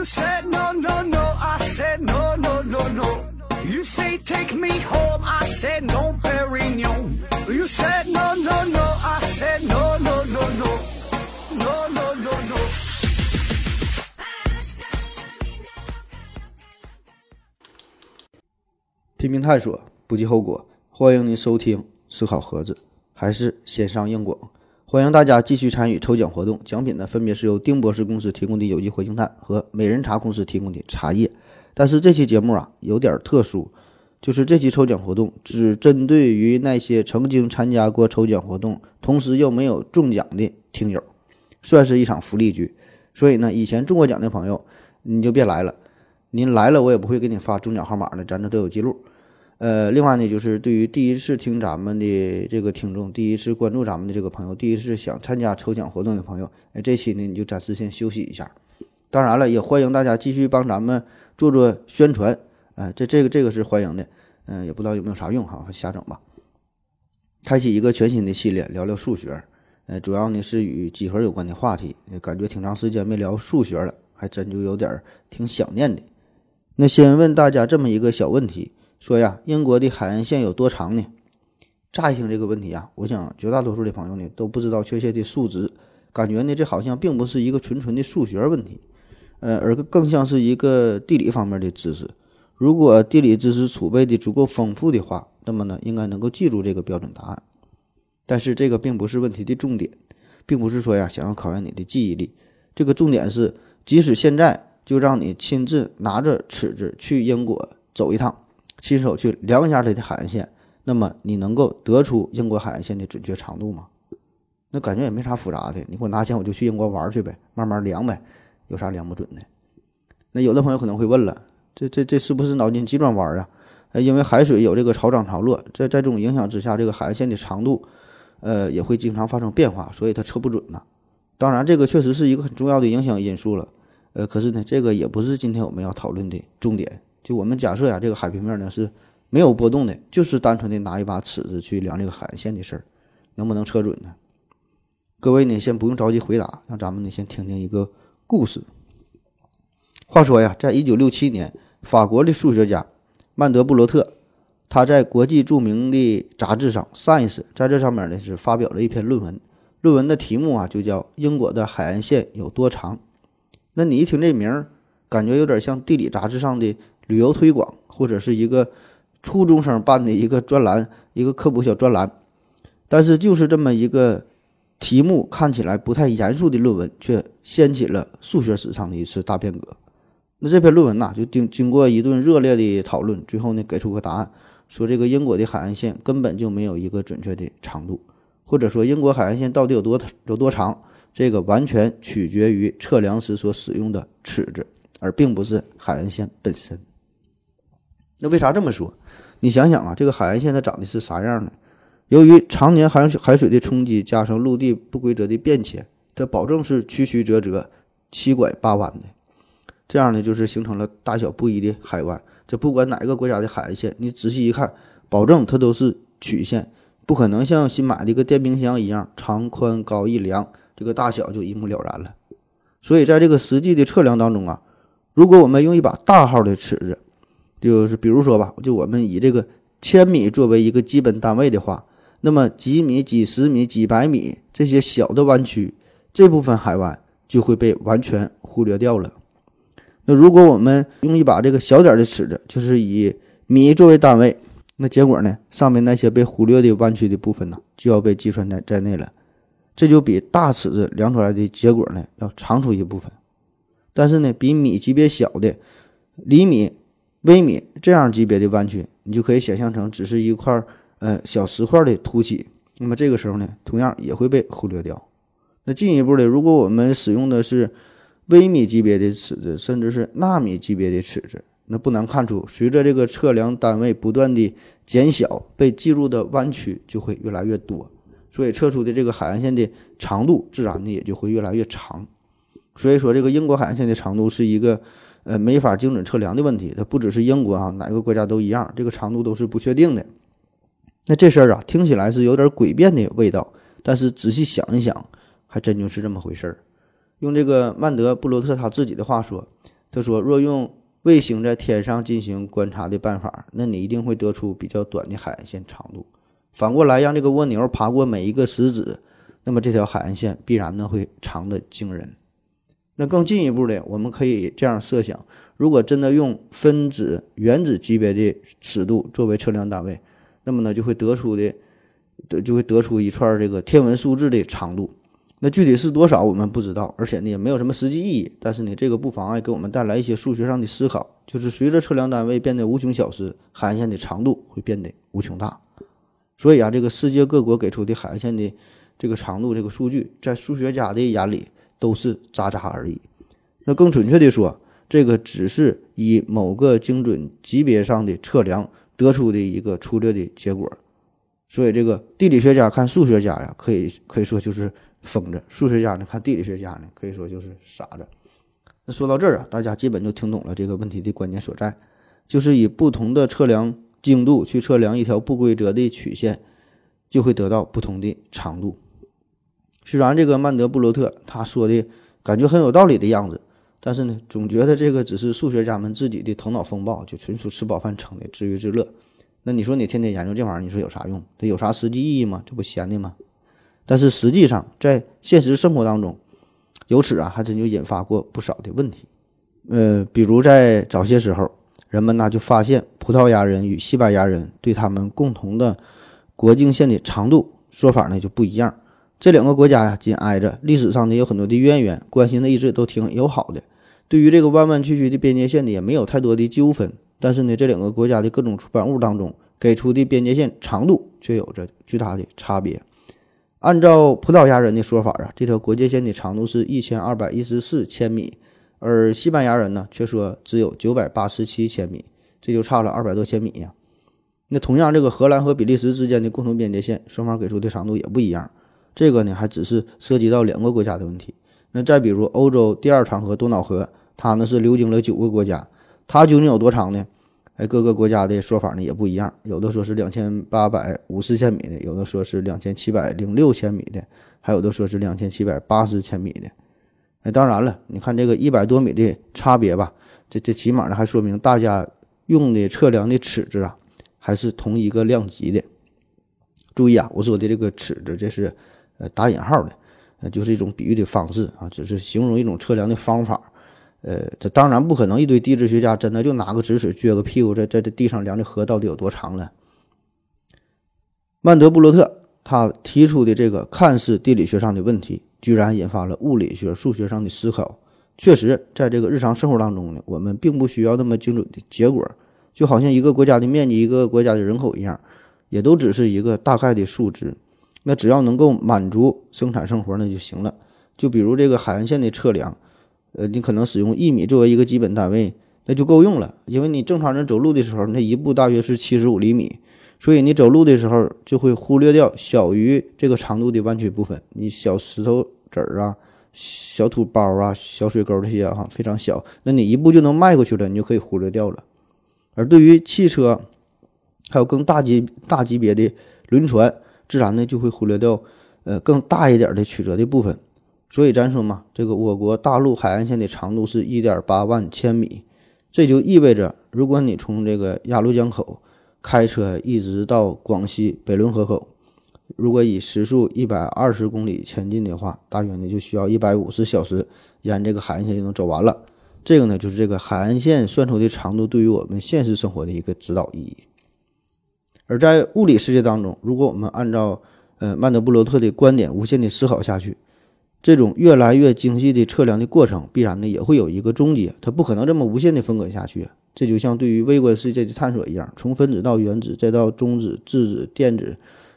You said no, no, no. I said no, no, no, no. You say take me home. I said no, Perignon. You said no, no, no. I said no, no, no, no. No, no, no, no. 拼命探索，不计后果。欢迎您收听《思考盒子》，还是先上硬广。欢迎大家继续参与抽奖活动，奖品呢分别是由丁博士公司提供的有机活性炭和美人茶公司提供的茶叶。但是这期节目啊有点特殊，就是这期抽奖活动只针对于那些曾经参加过抽奖活动，同时又没有中奖的听友，算是一场福利局。所以呢，以前中过奖的朋友你就别来了，您来了我也不会给你发中奖号码的，咱这都有记录。呃，另外呢，就是对于第一次听咱们的这个听众，第一次关注咱们的这个朋友，第一次想参加抽奖活动的朋友，哎，这期呢你就暂时先休息一下。当然了，也欢迎大家继续帮咱们做做宣传，哎，这这个这个是欢迎的，嗯，也不知道有没有啥用哈，瞎整吧。开启一个全新的系列，聊聊数学，呃，主要呢是与几何有关的话题，感觉挺长时间没聊数学了，还真就有点挺想念的。那先问大家这么一个小问题。说呀，英国的海岸线有多长呢？乍一听这个问题啊，我想绝大多数的朋友呢都不知道确切的数值，感觉呢这好像并不是一个纯纯的数学问题，呃，而更像是一个地理方面的知识。如果地理知识储备的足够丰富的话，那么呢应该能够记住这个标准答案。但是这个并不是问题的重点，并不是说呀想要考验你的记忆力，这个重点是，即使现在就让你亲自拿着尺子去英国走一趟。亲手去量一下它的海岸线，那么你能够得出英国海岸线的准确长度吗？那感觉也没啥复杂的，你给我拿钱我就去英国玩去呗，慢慢量呗，有啥量不准的？那有的朋友可能会问了，这这这是不是脑筋急转弯啊？呃，因为海水有这个潮涨潮落，在在这种影响之下，这个海岸线的长度，呃，也会经常发生变化，所以它测不准呐。当然，这个确实是一个很重要的影响因素了，呃，可是呢，这个也不是今天我们要讨论的重点。就我们假设呀，这个海平面呢是没有波动的，就是单纯的拿一把尺子去量这个海岸线的事儿，能不能测准呢？各位呢，先不用着急回答，让咱们呢先听听一个故事。话说呀，在一九六七年，法国的数学家曼德布罗特，他在国际著名的杂志上《Science》在这上面呢是发表了一篇论文，论文的题目啊就叫《英国的海岸线有多长》。那你一听这名儿，感觉有点像地理杂志上的。旅游推广或者是一个初中生办的一个专栏，一个科普小专栏，但是就是这么一个题目看起来不太严肃的论文，却掀起了数学史上的一次大变革。那这篇论文呐，就经经过一顿热烈的讨论，最后呢给出个答案，说这个英国的海岸线根本就没有一个准确的长度，或者说英国海岸线到底有多有多长，这个完全取决于测量时所使用的尺子，而并不是海岸线本身。那为啥这么说？你想想啊，这个海岸线它长得是啥样呢？由于常年海水海水的冲击，加上陆地不规则的变迁，它保证是曲曲折折、七拐八弯的。这样呢，就是形成了大小不一的海湾。这不管哪个国家的海岸线，你仔细一看，保证它都是曲线，不可能像新买的一个电冰箱一样，长宽高一量，这个大小就一目了然了。所以在这个实际的测量当中啊，如果我们用一把大号的尺子，就是比如说吧，就我们以这个千米作为一个基本单位的话，那么几米、几十米、几百米这些小的弯曲，这部分海湾就会被完全忽略掉了。那如果我们用一把这个小点的尺子，就是以米作为单位，那结果呢，上面那些被忽略的弯曲的部分呢，就要被计算在在内了。这就比大尺子量出来的结果呢要长出一部分。但是呢，比米级别小的厘米。微米这样级别的弯曲，你就可以想象成只是一块呃小石块的凸起，那么这个时候呢，同样也会被忽略掉。那进一步的，如果我们使用的是微米级别的尺子，甚至是纳米级别的尺子，那不难看出，随着这个测量单位不断的减小，被记录的弯曲就会越来越多，所以测出的这个海岸线的长度自然的也就会越来越长。所以说，这个英国海岸线的长度是一个。呃，没法精准测量的问题，它不只是英国啊，哪个国家都一样，这个长度都是不确定的。那这事儿啊，听起来是有点诡辩的味道，但是仔细想一想，还真就是这么回事儿。用这个曼德布罗特他自己的话说，他说，若用卫星在天上进行观察的办法，那你一定会得出比较短的海岸线长度。反过来，让这个蜗牛爬过每一个石子，那么这条海岸线必然呢会长得惊人。那更进一步的，我们可以这样设想：如果真的用分子、原子级别的尺度作为测量单位，那么呢就会得出的，得就会得出一串这个天文数字的长度。那具体是多少，我们不知道，而且呢也没有什么实际意义。但是呢，这个不妨碍给我们带来一些数学上的思考，就是随着测量单位变得无穷小时，海岸线的长度会变得无穷大。所以啊，这个世界各国给出的海岸线的这个长度这个数据，在数学家的眼里都是渣渣而已。那更准确的说，这个只是以某个精准级别上的测量得出的一个粗略的结果。所以，这个地理学家看数学家呀，可以可以说就是疯子；数学家呢看地理学家呢，可以说就是傻子。那说到这儿啊，大家基本就听懂了这个问题的关键所在，就是以不同的测量。精度去测量一条不规则的曲线，就会得到不同的长度。虽然这个曼德布罗特他说的感觉很有道理的样子，但是呢，总觉得这个只是数学家们自己的头脑风暴，就纯属吃饱饭撑的自娱自乐。那你说你天天研究这玩意儿，你说有啥用？它有啥实际意义吗？这不闲的吗？但是实际上，在现实生活当中，由此啊，还真就引发过不少的问题。呃，比如在早些时候。人们呢就发现，葡萄牙人与西班牙人对他们共同的国境线的长度说法呢就不一样。这两个国家呀紧挨着，历史上呢有很多的渊源，关系呢一直都挺友好的。对于这个弯弯曲曲的边界线呢，也没有太多的纠纷。但是呢，这两个国家的各种出版物当中给出的边界线长度却有着巨大的差别。按照葡萄牙人的说法啊，这条国界线的长度是一千二百一十四千米。而西班牙人呢，却说只有九百八十七千米，这就差了二百多千米呀。那同样，这个荷兰和比利时之间的共同边界线，双方给出的长度也不一样。这个呢，还只是涉及到两个国家的问题。那再比如，欧洲第二长河多瑙河，它呢是流经了九个国家，它究竟有多长呢？哎，各个国家的说法呢也不一样，有的说是两千八百五十千米的，有的说是两千七百零六千米的，还有的说是两千七百八十千米的。哎，当然了，你看这个一百多米的差别吧，这这起码呢还说明大家用的测量的尺子啊，还是同一个量级的。注意啊，我说的这个尺子，这是呃打引号的，呃，就是一种比喻的方式啊，只是形容一种测量的方法。呃，这当然不可能一堆地质学家真的就拿个直尺撅个屁股在在这地上量这河到底有多长了。曼德布罗特他提出的这个看似地理学上的问题。居然引发了物理学、数学上的思考。确实，在这个日常生活当中呢，我们并不需要那么精准的结果，就好像一个国家的面积、一个国家的人口一样，也都只是一个大概的数值。那只要能够满足生产生活那就行了。就比如这个海岸线的测量，呃，你可能使用一米作为一个基本单位，那就够用了。因为你正常人走路的时候，那一步大约是七十五厘米。所以你走路的时候就会忽略掉小于这个长度的弯曲部分，你小石头子儿啊、小土包啊、小水沟这些哈非常小，那你一步就能迈过去了，你就可以忽略掉了。而对于汽车，还有更大级大级别的轮船，自然呢就会忽略掉呃更大一点的曲折的部分。所以咱说嘛，这个我国大陆海岸线的长度是一点八万千米，这就意味着，如果你从这个鸭绿江口。开车一直到广西北仑河口，如果以时速一百二十公里前进的话，大约呢就需要一百五十小时，沿这个海岸线就能走完了。这个呢就是这个海岸线算出的长度对于我们现实生活的一个指导意义。而在物理世界当中，如果我们按照呃曼德布罗特的观点无限的思考下去，这种越来越精细的测量的过程，必然呢也会有一个终结，它不可能这么无限的分割下去。这就像对于微观世界的探索一样，从分子到原子，再到中子、质子、电子，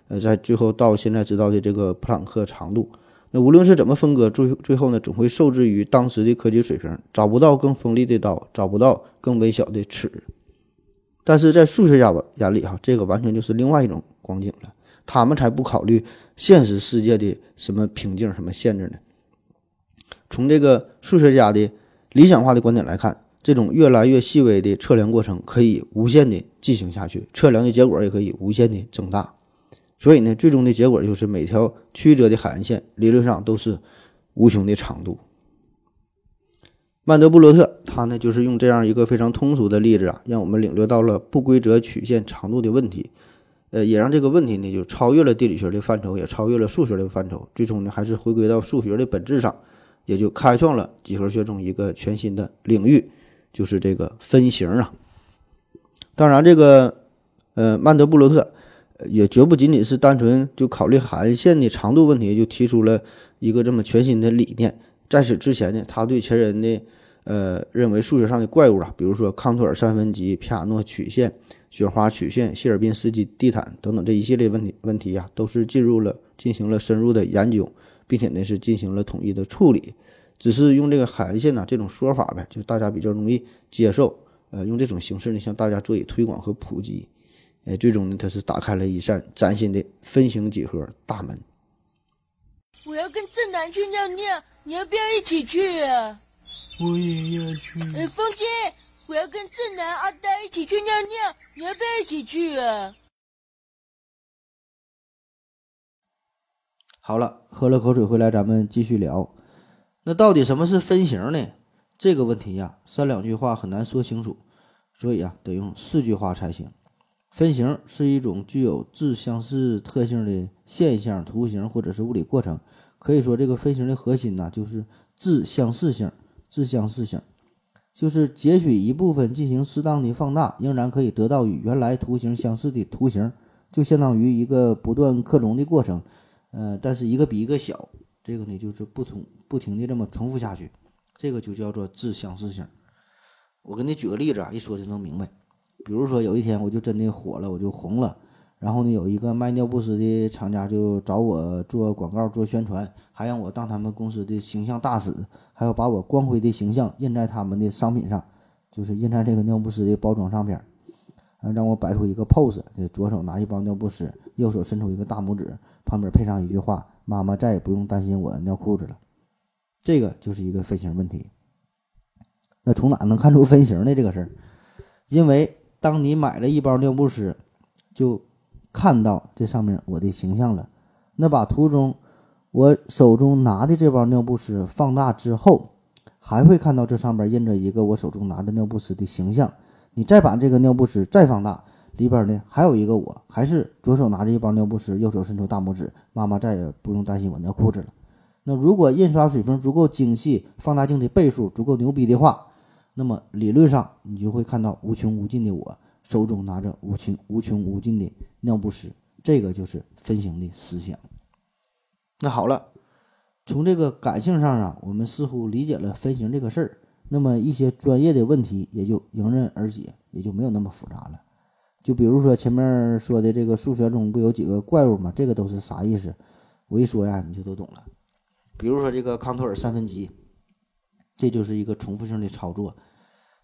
呃，在最后到现在知道的这个普朗克长度。那无论是怎么分割，最最后呢，总会受制于当时的科技水平，找不到更锋利的刀，找不到更微小的尺。但是在数学家眼里，哈，这个完全就是另外一种光景了。他们才不考虑现实世界的什么瓶颈、什么限制呢？从这个数学家的理想化的观点来看。这种越来越细微的测量过程可以无限的进行下去，测量的结果也可以无限的增大。所以呢，最终的结果就是每条曲折的海岸线理论上都是无穷的长度。曼德布罗特他呢就是用这样一个非常通俗的例子啊，让我们领略到了不规则曲线长度的问题，呃，也让这个问题呢就超越了地理学的范畴，也超越了数学的范畴，最终呢还是回归到数学的本质上，也就开创了几何学中一个全新的领域，就是这个分形啊。当然，这个呃曼德布罗特也绝不仅仅是单纯就考虑海岸线的长度问题，就提出了一个这么全新的理念。在此之前呢，他对前人的呃认为数学上的怪物啊，比如说康托尔三分极、皮亚诺曲线、雪花曲线、谢尔宾斯基地毯等等这一系列问题问题呀，都是进入了进行了深入的研究，并且呢是进行了统一的处理。只是用这个海岸线呢这种说法呗，就大家比较容易接受。呃，用这种形式呢向大家做以推广和普及。哎，最终呢，它是打开了一扇崭新的分形几何大门。我要跟正南去尿尿。你要不要一起去啊？我也要去。哎，风姐，我要跟正南、阿呆一起去尿尿，你要不要一起去啊？好了，喝了口水回来，咱们继续聊。那到底什么是分形呢？这个问题呀，三两句话很难说清楚，所以啊，得用四句话才行。分形是一种具有自相似特性的现象、图形或者是物理过程。可以说，这个分形的核心呢，就是质相似性。质相似性就是截取一部分进行适当的放大，仍然可以得到与原来图形相似的图形，就相当于一个不断克隆的过程。呃，但是一个比一个小，这个呢就是不同不停的这么重复下去，这个就叫做质相似性。我给你举个例子啊，一说就能明白。比如说有一天我就真的火了，我就红了。然后呢，有一个卖尿不湿的厂家就找我做广告、做宣传，还让我当他们公司的形象大使，还要把我光辉的形象印在他们的商品上，就是印在这个尿不湿的包装上边儿，让我摆出一个 pose，左手拿一包尿不湿，右手伸出一个大拇指，旁边配上一句话：“妈妈再也不用担心我尿裤子了。”这个就是一个分形问题。那从哪能看出分型呢？这个事儿，因为当你买了一包尿不湿，就看到这上面我的形象了，那把图中我手中拿的这包尿不湿放大之后，还会看到这上边印着一个我手中拿着尿不湿的形象。你再把这个尿不湿再放大，里边呢还有一个我，还是左手拿着一包尿不湿，右手伸出大拇指，妈妈再也不用担心我尿裤子了。那如果印刷水平足够精细，放大镜的倍数足够牛逼的话，那么理论上你就会看到无穷无尽的我。手中拿着无穷无穷无尽的尿不湿，这个就是分形的思想。那好了，从这个感性上啊，我们似乎理解了分形这个事儿，那么一些专业的问题也就迎刃而解，也就没有那么复杂了。就比如说前面说的这个数学中不有几个怪物吗？这个都是啥意思？我一说呀，你就都懂了。比如说这个康托尔三分集，这就是一个重复性的操作。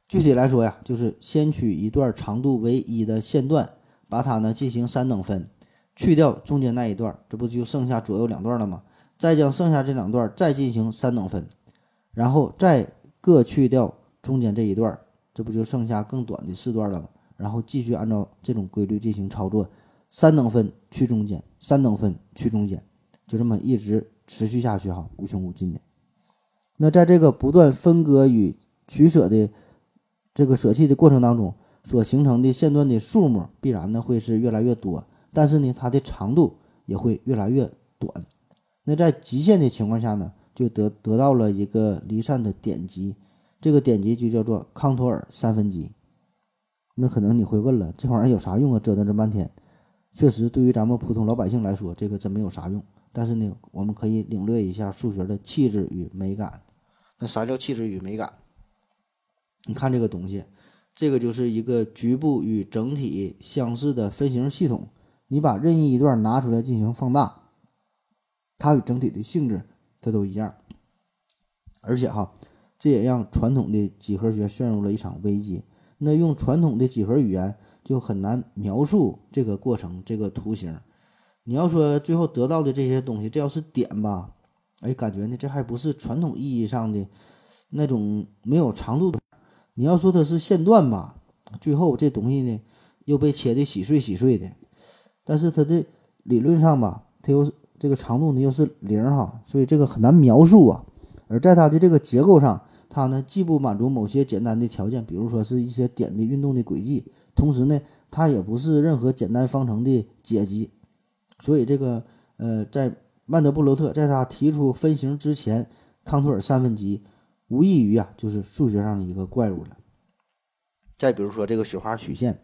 具体来说呀，就是先取一段长度为一的线段，把它呢进行三等分，去掉中间那一段，这不就剩下左右两段了吗？再将剩下这两段再进行三等分，然后再各去掉中间这一段，这不就剩下更短的四段了吗？然后继续按照这种规律进行操作，三等分去中间，三等分去中间，就这么一直持续下去哈，无穷无尽的。那在这个不断分割与取舍的。这个舍弃的过程当中所形成的线段的数目必然呢会是越来越多，但是呢它的长度也会越来越短。那在极限的情况下呢，就得得到了一个离散的点极，这个点极就叫做康托尔三分极。那可能你会问了，这玩意儿有啥用啊？折腾这半天，确实对于咱们普通老百姓来说，这个真没有啥用。但是呢，我们可以领略一下数学的气质与美感。那啥叫气质与美感？你看这个东西，这个就是一个局部与整体相似的分形系统。你把任意一段拿出来进行放大，它与整体的性质它都一样。而且哈，这也让传统的几何学陷入了一场危机。那用传统的几何语言就很难描述这个过程、这个图形。你要说最后得到的这些东西，这要是点吧，哎，感觉呢这还不是传统意义上的那种没有长度的。你要说它是线段吧，最后这东西呢又被切的稀碎稀碎的，但是它的理论上吧，它又这个长度呢又是零哈，所以这个很难描述啊。而在它的这个结构上，它呢既不满足某些简单的条件，比如说是一些点的运动的轨迹，同时呢，它也不是任何简单方程的解集。所以这个呃，在曼德布罗特在他提出分形之前，康托尔三分极无异于啊，就是数学上的一个怪物了。再比如说这个雪花曲线，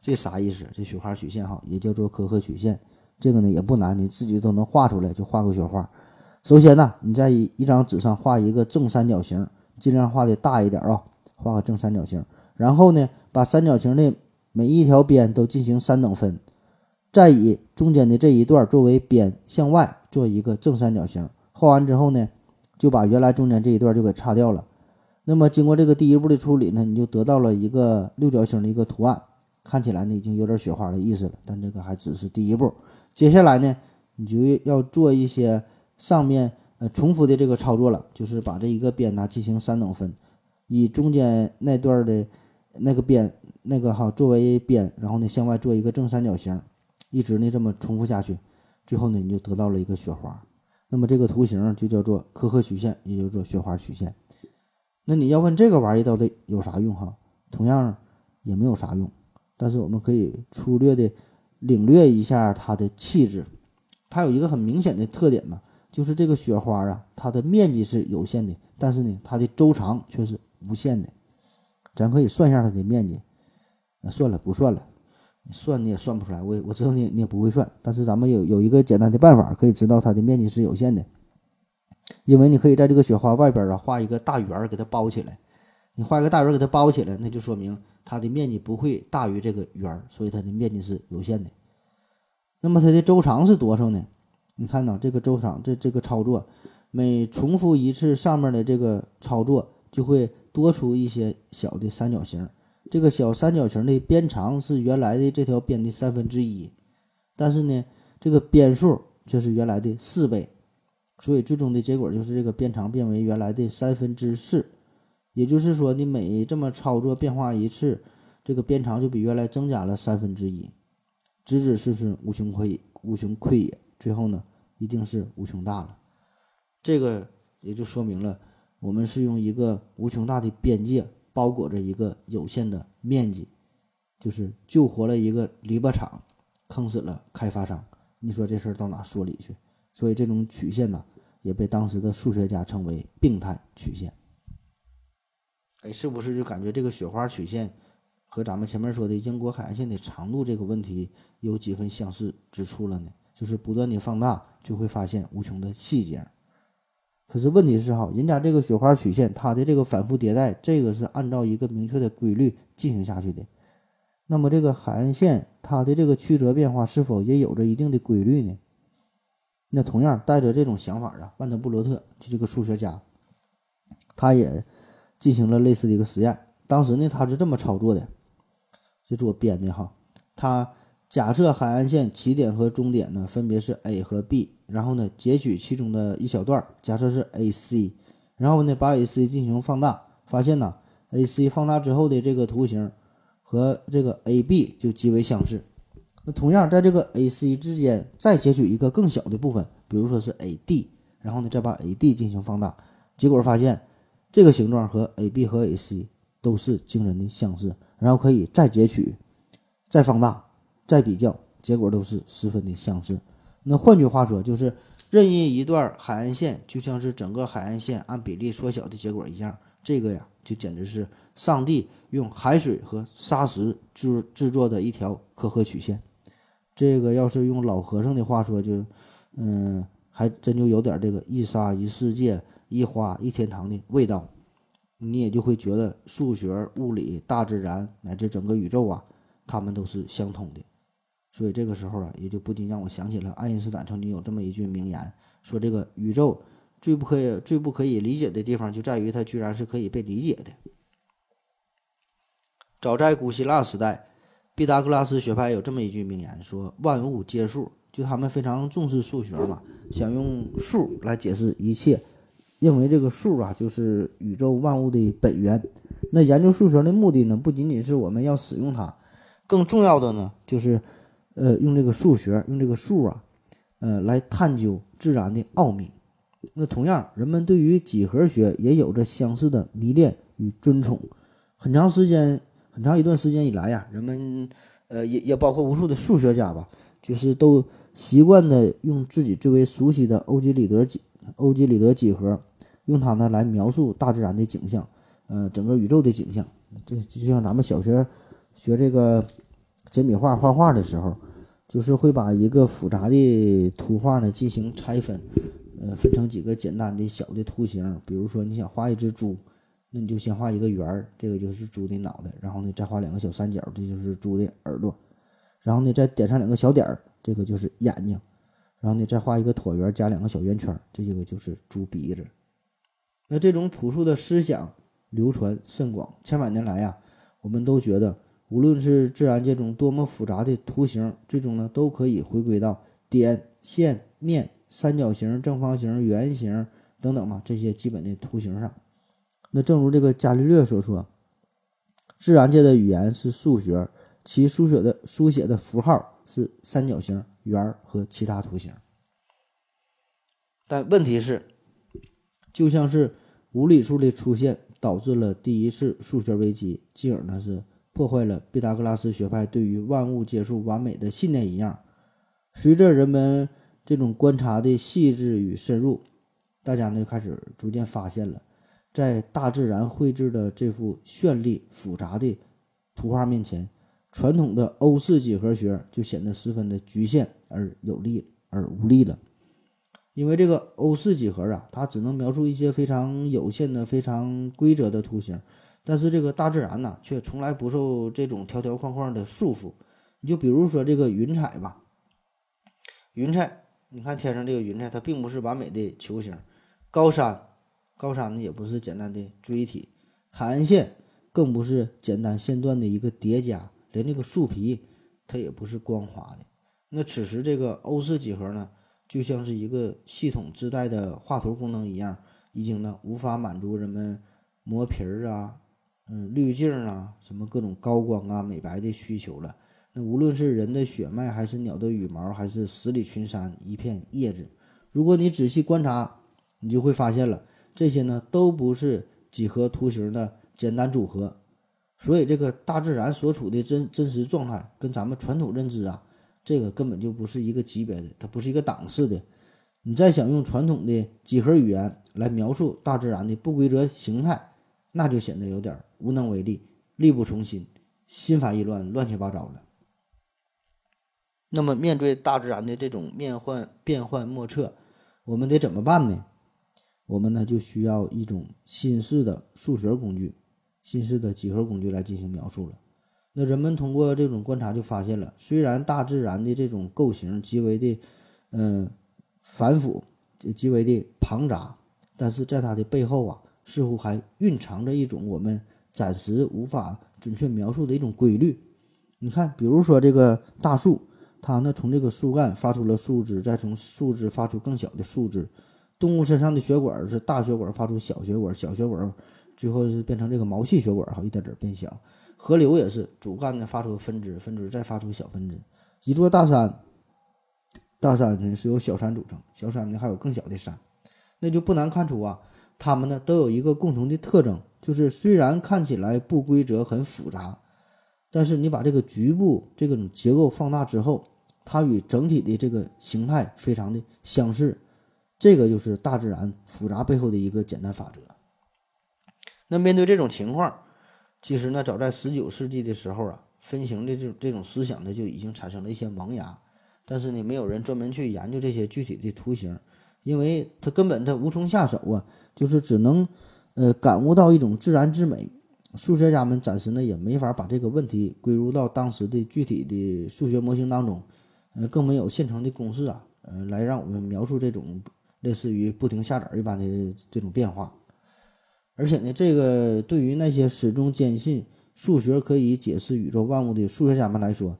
这啥意思？这雪花曲线哈，也叫做科赫曲线。这个呢也不难，你自己都能画出来，就画个雪花。首先呢，你在一张纸上画一个正三角形，尽量画的大一点啊，画个正三角形。然后呢，把三角形的每一条边都进行三等分，再以中间的这一段作为边向外做一个正三角形。画完之后呢，就把原来中间这一段就给擦掉了。那么经过这个第一步的处理呢，你就得到了一个六角形的一个图案，看起来呢已经有点雪花的意思了。但这个还只是第一步，接下来呢，你就要做一些。上面呃重复的这个操作了，就是把这一个边呢进行三等分，以中间那段的那个边那个哈作为边，然后呢向外做一个正三角形，一直呢这么重复下去，最后呢你就得到了一个雪花。那么这个图形就叫做科赫曲线，也叫做雪花曲线。那你要问这个玩意到底有啥用哈？同样也没有啥用，但是我们可以粗略的领略一下它的气质。它有一个很明显的特点呢。就是这个雪花啊，它的面积是有限的，但是呢，它的周长却是无限的。咱可以算一下它的面积，算了，不算了，算你也算不出来。我我知道你你也不会算，但是咱们有有一个简单的办法，可以知道它的面积是有限的。因为你可以在这个雪花外边啊画一个大圆儿给它包起来，你画一个大圆儿给它包起来，那就说明它的面积不会大于这个圆儿，所以它的面积是有限的。那么它的周长是多少呢？你看到这个周长，这这个操作，每重复一次上面的这个操作，就会多出一些小的三角形。这个小三角形的边长是原来的这条边的三分之一，但是呢，这个边数却是原来的四倍，所以最终的结果就是这个边长变为原来的三分之四。也就是说，你每这么操作变化一次，这个边长就比原来增加了三分之一。子子孙孙无穷匮，无穷匮也。最后呢，一定是无穷大了，这个也就说明了，我们是用一个无穷大的边界包裹着一个有限的面积，就是救活了一个篱笆厂，坑死了开发商。你说这事儿到哪说理去？所以这种曲线呢，也被当时的数学家称为病态曲线。哎，是不是就感觉这个雪花曲线和咱们前面说的英国海岸线的长度这个问题有几分相似之处了呢？就是不断的放大，就会发现无穷的细节。可是问题是哈，人家这个雪花曲线，它的这个反复迭代，这个是按照一个明确的规律进行下去的。那么这个海岸线，它的这个曲折变化是否也有着一定的规律呢？那同样带着这种想法啊，万德布罗特就这个数学家，他也进行了类似的一个实验。当时呢，他是这么操作的，这是我编的哈，他。假设海岸线起点和终点呢分别是 A 和 B，然后呢截取其中的一小段，假设是 AC，然后呢把 AC 进行放大，发现呢 AC 放大之后的这个图形和这个 AB 就极为相似。那同样在这个 AC 之间再截取一个更小的部分，比如说是 AD，然后呢再把 AD 进行放大，结果发现这个形状和 AB 和 AC 都是惊人的相似，然后可以再截取，再放大。再比较，结果都是十分的相似。那换句话说，就是任意一段海岸线，就像是整个海岸线按比例缩小的结果一样。这个呀，就简直是上帝用海水和沙石制制作的一条可可曲线。这个要是用老和尚的话说，就嗯，还真就有点这个一沙一世界，一花一天堂的味道。你也就会觉得数学、物理、大自然乃至整个宇宙啊，它们都是相通的。所以这个时候啊，也就不禁让我想起了爱因斯坦曾经有这么一句名言，说这个宇宙最不可以、最不可以理解的地方，就在于它居然是可以被理解的。早在古希腊时代，毕达哥拉斯学派有这么一句名言，说万物皆数，就他们非常重视数学嘛，想用数来解释一切，认为这个数啊就是宇宙万物的本源。那研究数学的目的呢，不仅仅是我们要使用它，更重要的呢就是。呃，用这个数学，用这个数啊，呃，来探究自然的奥秘。那同样，人们对于几何学也有着相似的迷恋与尊崇。很长时间、很长一段时间以来呀，人们呃也也包括无数的数学家吧，就是都习惯的用自己最为熟悉的欧几里得几欧几里得几何，用它呢来描述大自然的景象，呃，整个宇宙的景象。这就像咱们小学学这个简笔画画画的时候，就是会把一个复杂的图画呢进行拆分，呃，分成几个简单的小的图形。比如说你想画一只猪，那你就先画一个圆儿，这个就是猪的脑袋，然后呢再画两个小三角，这就是猪的耳朵，然后呢再点上两个小点儿，这个就是眼睛，然后呢再画一个椭圆加两个小圆圈，这个就是猪鼻子。那这种朴素的思想。流传甚广，千百年来呀，我们都觉得，无论是自然界中多么复杂的图形，最终呢都可以回归到点、线、面、三角形、正方形、圆形等等嘛这些基本的图形上。那正如这个伽利略所说，自然界的语言是数学，其书写的书写的符号是三角形、圆和其他图形。但问题是，就像是无理数的出现。导致了第一次数学危机，进而呢是破坏了毕达哥拉斯学派对于万物皆数完美的信念一样。随着人们这种观察的细致与深入，大家呢开始逐渐发现了，在大自然绘制的这幅绚丽复杂的图画面前，传统的欧式几何学就显得十分的局限而有力而无力了。因为这个欧式几何啊，它只能描述一些非常有限的、非常规则的图形，但是这个大自然呢，却从来不受这种条条框框的束缚。你就比如说这个云彩吧，云彩，你看天上这个云彩，它并不是完美的球形；高山，高山呢也不是简单的锥体；海岸线更不是简单线段的一个叠加，连这个树皮它也不是光滑的。那此时这个欧式几何呢？就像是一个系统自带的画图功能一样，已经呢无法满足人们磨皮儿啊、嗯滤镜啊、什么各种高光啊、美白的需求了。那无论是人的血脉，还是鸟的羽毛，还是十里群山一片叶子，如果你仔细观察，你就会发现了，这些呢都不是几何图形的简单组合。所以，这个大自然所处的真真实状态，跟咱们传统认知啊。这个根本就不是一个级别的，它不是一个档次的。你再想用传统的几何语言来描述大自然的不规则形态，那就显得有点无能为力、力不从心、心烦意乱、乱七八糟的。那么，面对大自然的这种变幻变幻莫测，我们得怎么办呢？我们呢就需要一种新式的数学工具、新式的几何工具来进行描述了。那人们通过这种观察就发现了，虽然大自然的这种构型极为的，嗯，繁复，极为的庞杂，但是在它的背后啊，似乎还蕴藏着一种我们暂时无法准确描述的一种规律。你看，比如说这个大树，它呢从这个树干发出了树枝，再从树枝发出更小的树枝。动物身上的血管是大血管发出小血管，小血管最后是变成这个毛细血管，哈，一点点变小。河流也是主干呢发出分支，分支再发出小分支。一座大山，大山呢是由小山组成，小山呢还有更小的山，那就不难看出啊，它们呢都有一个共同的特征，就是虽然看起来不规则很复杂，但是你把这个局部这种结构放大之后，它与整体的这个形态非常的相似。这个就是大自然复杂背后的一个简单法则。那面对这种情况。其实呢，早在十九世纪的时候啊，分形的这种这种思想呢就已经产生了一些萌芽，但是呢，没有人专门去研究这些具体的图形，因为他根本他无从下手啊，就是只能呃感悟到一种自然之美。数学家们暂时呢也没法把这个问题归入到当时的具体的数学模型当中，呃，更没有现成的公式啊，呃，来让我们描述这种类似于不停下载一般的这种变化。而且呢，这个对于那些始终坚信数学可以解释宇宙万物的数学家们来说，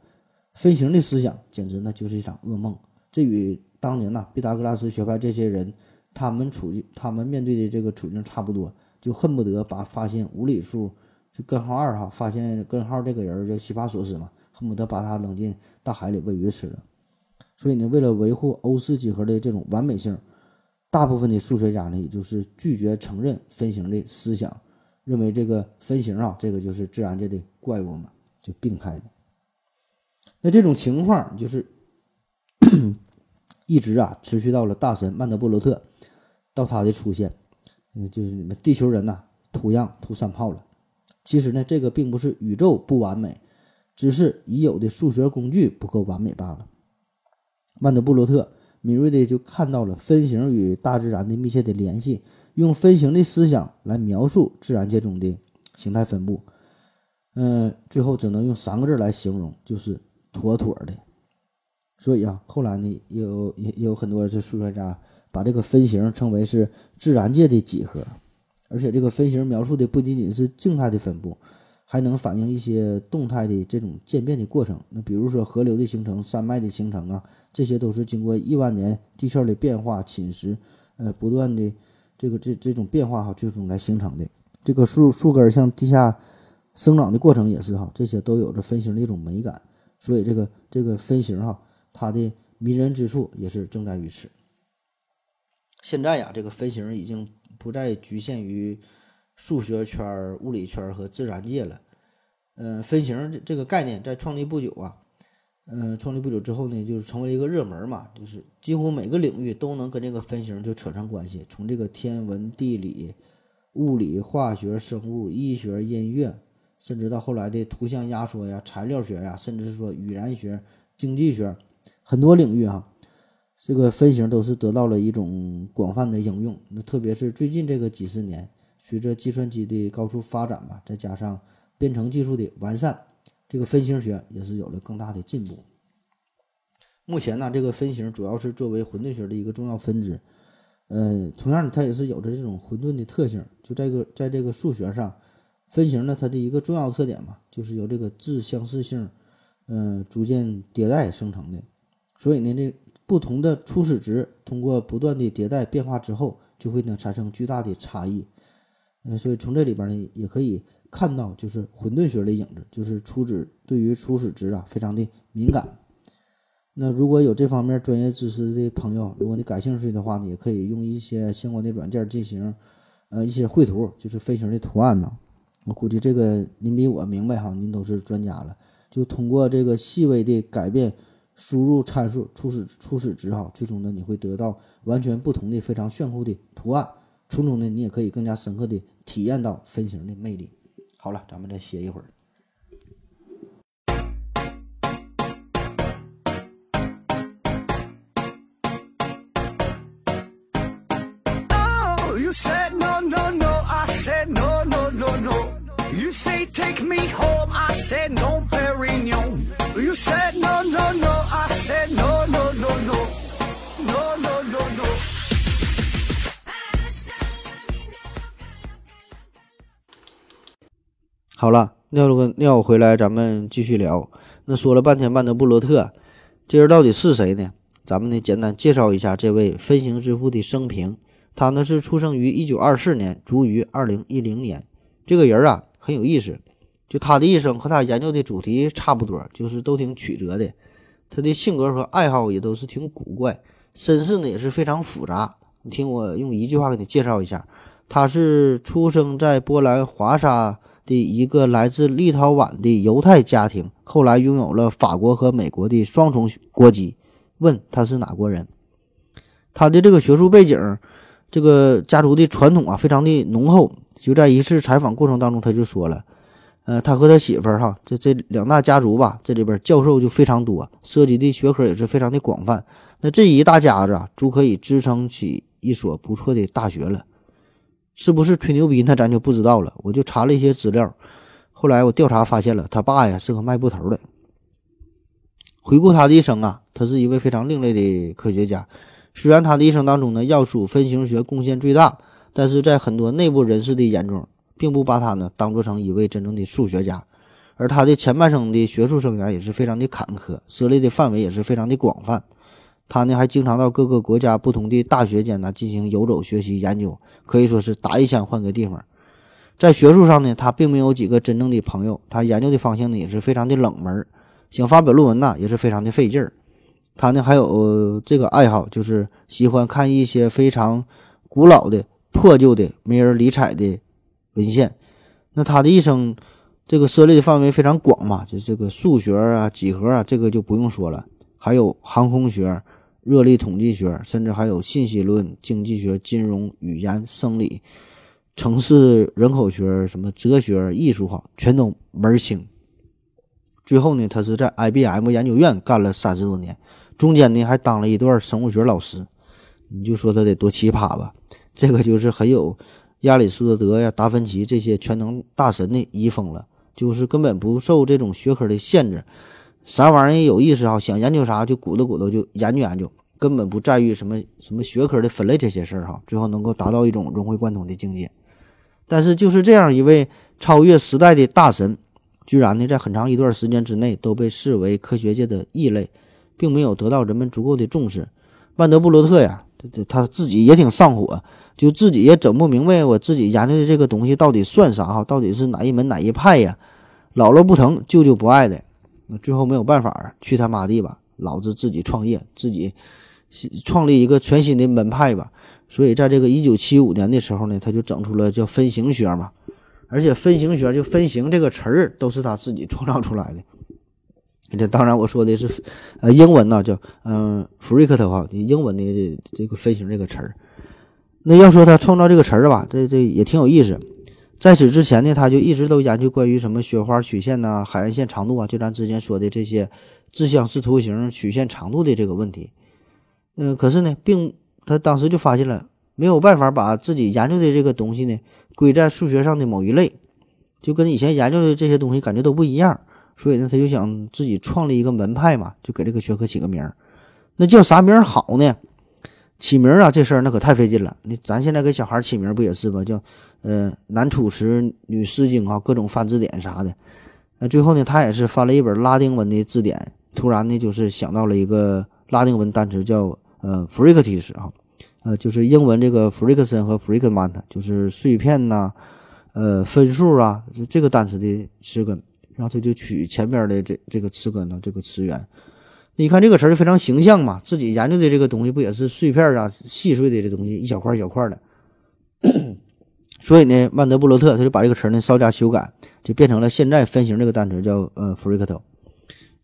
飞行的思想简直呢就是一场噩梦。这与当年呐毕达哥拉斯学派这些人他们处境、他们面对的这个处境差不多，就恨不得把发现无理数就根号二哈，发现根号这个人叫希帕索斯嘛，恨不得把他扔进大海里喂鱼吃了。所以呢，为了维护欧式几何的这种完美性。大部分的数学家呢，也就是拒绝承认分形的思想，认为这个分形啊，这个就是自然界的怪物嘛，就病态的。那这种情况就是 一直啊持续到了大神曼德布罗特，到他的出现，就是你们地球人呐，图样图三炮了。其实呢，这个并不是宇宙不完美，只是已有的数学工具不够完美罢了。曼德布罗特敏锐地就看到了分形与大自然的密切的联系，用分形的思想来描述自然界中的形态分布，嗯，最后只能用三个字来形容，就是妥妥的。所以啊，后来呢，也有也有很多这数学家把这个分形称为是自然界的几何。而且这个分形描述的不仅仅是静态的分布，还能反映一些动态的这种渐变的过程。那比如说河流的形成、山脉的形成啊，这些都是经过亿万年地壳的变化侵蚀，呃，不断的这个这这种变化哈，最终来形成的。这个树树根向地下生长的过程也是哈，这些都有着分形的一种美感。所以这个这个分形哈，它的迷人之处也是正在于此。现在呀，这个分形已经。不再局限于数学圈、物理圈和自然界了。嗯，分形这这个概念在创立不久啊，嗯，创立不久之后呢，就是成为一个热门嘛，就是几乎每个领域都能跟这个分形就扯上关系。从这个天文、地理、物理、化学、生物、医学、音乐，甚至到后来的图像压缩呀、材料学呀，甚至是说语言学、经济学，很多领域哈。这个分形都是得到了一种广泛的应用，那特别是最近这个几十年，随着计算机的高速发展吧，再加上编程技术的完善，这个分形学也是有了更大的进步。目前呢，这个分形主要是作为混沌学的一个重要分支，呃，同样的，它也是有着这种混沌的特性。就在个在这个数学上，分形呢，它的一个重要特点嘛，就是由这个自相似性，嗯，逐渐迭代生成的。所以呢，这不同的初始值通过不断的迭代变化之后，就会呢产生巨大的差异。嗯，所以从这里边呢也可以看到，就是混沌学的影子，就是初始对于初始值啊非常的敏感。那如果有这方面专业知识的朋友，如果你感兴趣的话呢，也可以用一些相关的软件进行呃一些绘图，就是飞行的图案呢。我估计这个您比我明白哈，您都是专家了。就通过这个细微的改变。输入参数初始初始值哈最终呢你会得到完全不同的非常炫酷的图案。从中呢你也可以更加深刻的体验到分型的魅力。好了咱们再歇一会儿。You said no no no i said no no no no. You say take me home i said no no no 好了，尿了个尿回来，咱们继续聊。那说了半天曼德布罗特，这人到底是谁呢？咱们呢简单介绍一下这位分形之父的生平。他呢是出生于一九二四年，卒于二零一零年。这个人啊很有意思，就他的一生和他研究的主题差不多，就是都挺曲折的。他的性格和爱好也都是挺古怪，身世呢也是非常复杂。你听我用一句话给你介绍一下：他是出生在波兰华沙。的一个来自立陶宛的犹太家庭，后来拥有了法国和美国的双重国籍。问他是哪国人？他的这个学术背景，这个家族的传统啊，非常的浓厚。就在一次采访过程当中，他就说了，呃，他和他媳妇儿哈，这这两大家族吧，这里边教授就非常多，涉及的学科也是非常的广泛。那这一大家子啊，足可以支撑起一所不错的大学了。是不是吹牛逼？那咱就不知道了。我就查了一些资料，后来我调查发现了，他爸呀是个卖布头的。回顾他的一生啊，他是一位非常另类的科学家。虽然他的一生当中呢，要素分形学贡献最大，但是在很多内部人士的眼中，并不把他呢当做成一位真正的数学家。而他的前半生的学术生涯也是非常的坎坷，涉猎的范围也是非常的广泛。他呢还经常到各个国家不同的大学间呢进行游走学习研究，可以说是打一枪换个地方。在学术上呢，他并没有几个真正的朋友，他研究的方向呢也是非常的冷门，想发表论文呢也是非常的费劲儿。他呢还有这个爱好，就是喜欢看一些非常古老的、破旧的、没人理睬的文献。那他的一生，这个涉猎的范围非常广嘛，就这个数学啊、几何啊，这个就不用说了，还有航空学、热力统计学，甚至还有信息论、经济学、金融、语言、生理、城市人口学、什么哲学、艺术哈，全都门儿清。最后呢，他是在 IBM 研究院干了三十多年。中间呢，还当了一段生物学老师，你就说他得多奇葩吧？这个就是很有亚里士多德呀、达芬奇这些全能大神的遗风了，就是根本不受这种学科的限制，啥玩意儿有意思啊，想研究啥就鼓捣鼓捣就研究研究，根本不在于什么什么学科的分类这些事儿哈，最后能够达到一种融会贯通的境界。但是就是这样一位超越时代的大神，居然呢在很长一段时间之内都被视为科学界的异类。并没有得到人们足够的重视。曼德布罗特呀，这这他自己也挺上火，就自己也整不明白，我自己研究的这个东西到底算啥哈？到底是哪一门哪一派呀？姥姥不疼，舅舅不爱的，那最后没有办法，去他妈地吧！老子自己创业，自己创立一个全新的门派吧。所以在这个一九七五年的时候呢，他就整出了叫分形学嘛，而且分形学就分形这个词儿都是他自己创造出来的。这当然，我说的是，呃，英文呢叫嗯 f r e a k 哈，英文的这个飞行这个词儿。那要说他创造这个词儿吧，这这也挺有意思。在此之前呢，他就一直都研究关于什么雪花曲线呐、海岸线长度啊，就咱之前说的这些自相似图形曲线长度的这个问题。嗯，可是呢，并他当时就发现了没有办法把自己研究的这个东西呢归在数学上的某一类，就跟以前研究的这些东西感觉都不一样。所以呢，他就想自己创立一个门派嘛，就给这个学科起个名儿。那叫啥名儿好呢？起名儿啊，这事儿那可太费劲了。你咱现在给小孩起名儿不也是吧？叫呃男楚辞、女诗经啊，各种翻字典啥的。那最后呢，他也是翻了一本拉丁文的字典，突然呢，就是想到了一个拉丁文单词叫呃 fractis 啊，呃就是英文这个 fraction 和 fragment，就是碎片呐，呃分数啊，这个单词的词根。然后他就取前边的这这个词根呢，这个词源。你看这个词儿就非常形象嘛，自己研究的这个东西不也是碎片啊，细碎的这东西，一小块一小块的。所以呢，曼德布罗特他就把这个词呢稍加修改，就变成了现在分形这个单词叫呃 fractal。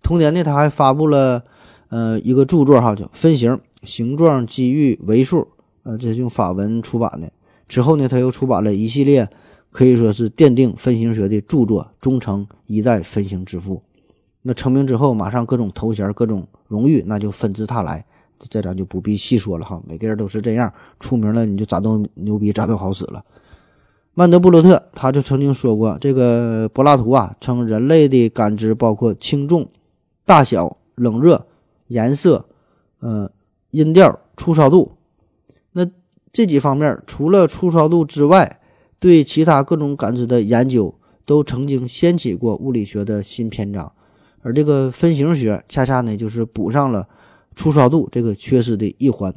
同年呢，他还发布了呃一个著作哈，叫《分形、形状、机遇、维数》，呃，这是用法文出版的。之后呢，他又出版了一系列。可以说是奠定分形学的著作，终成一代分形之父。那成名之后，马上各种头衔、各种荣誉，那就纷至沓来。这咱就不必细说了哈，每个人都是这样，出名了你就咋都牛逼，咋都好使了。曼德布罗特他就曾经说过，这个柏拉图啊，称人类的感知包括轻重、大小、冷热、颜色、呃音调、粗糙度。那这几方面，除了粗糙度之外，对其他各种感知的研究都曾经掀起过物理学的新篇章，而这个分形学恰恰呢就是补上了粗糙度这个缺失的一环。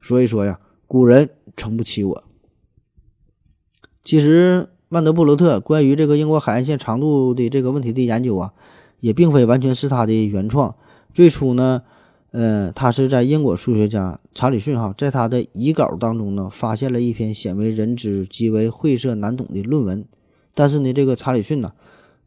所以说呀，古人撑不起我。其实曼德布罗特关于这个英国海岸线长度的这个问题的研究啊，也并非完全是他的原创。最初呢。呃，他是在英国数学家查理逊哈，在他的遗稿当中呢，发现了一篇鲜为人知、极为晦涩难懂的论文。但是呢，这个查理逊呢，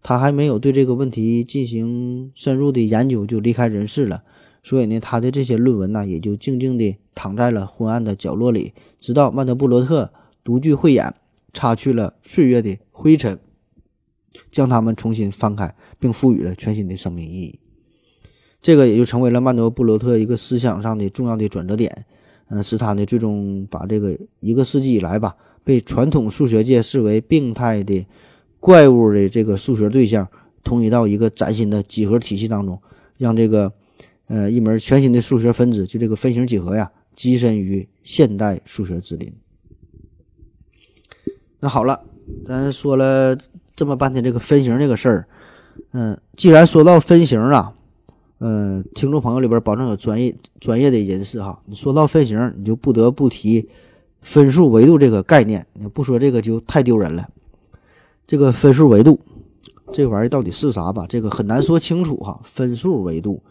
他还没有对这个问题进行深入的研究，就离开人世了。所以呢，他的这些论文呢，也就静静地躺在了昏暗的角落里，直到曼德布罗特独具慧眼，擦去了岁月的灰尘，将它们重新翻开，并赋予了全新的生命意义。这个也就成为了曼德布罗特一个思想上的重要的转折点，嗯，是他呢最终把这个一个世纪以来吧，被传统数学界视为病态的怪物的这个数学对象，统一到一个崭新的几何体系当中，让这个呃一门全新的数学分支，就这个分形几何呀，跻身于现代数学之林。那好了，咱说了这么半天这个分形这个事儿，嗯，既然说到分形啊。呃，听众朋友里边保证有专业专业的人士哈。你说到分型，你就不得不提分数维度这个概念。你不说这个就太丢人了。这个分数维度这玩意儿到底是啥吧？这个很难说清楚哈。分数维度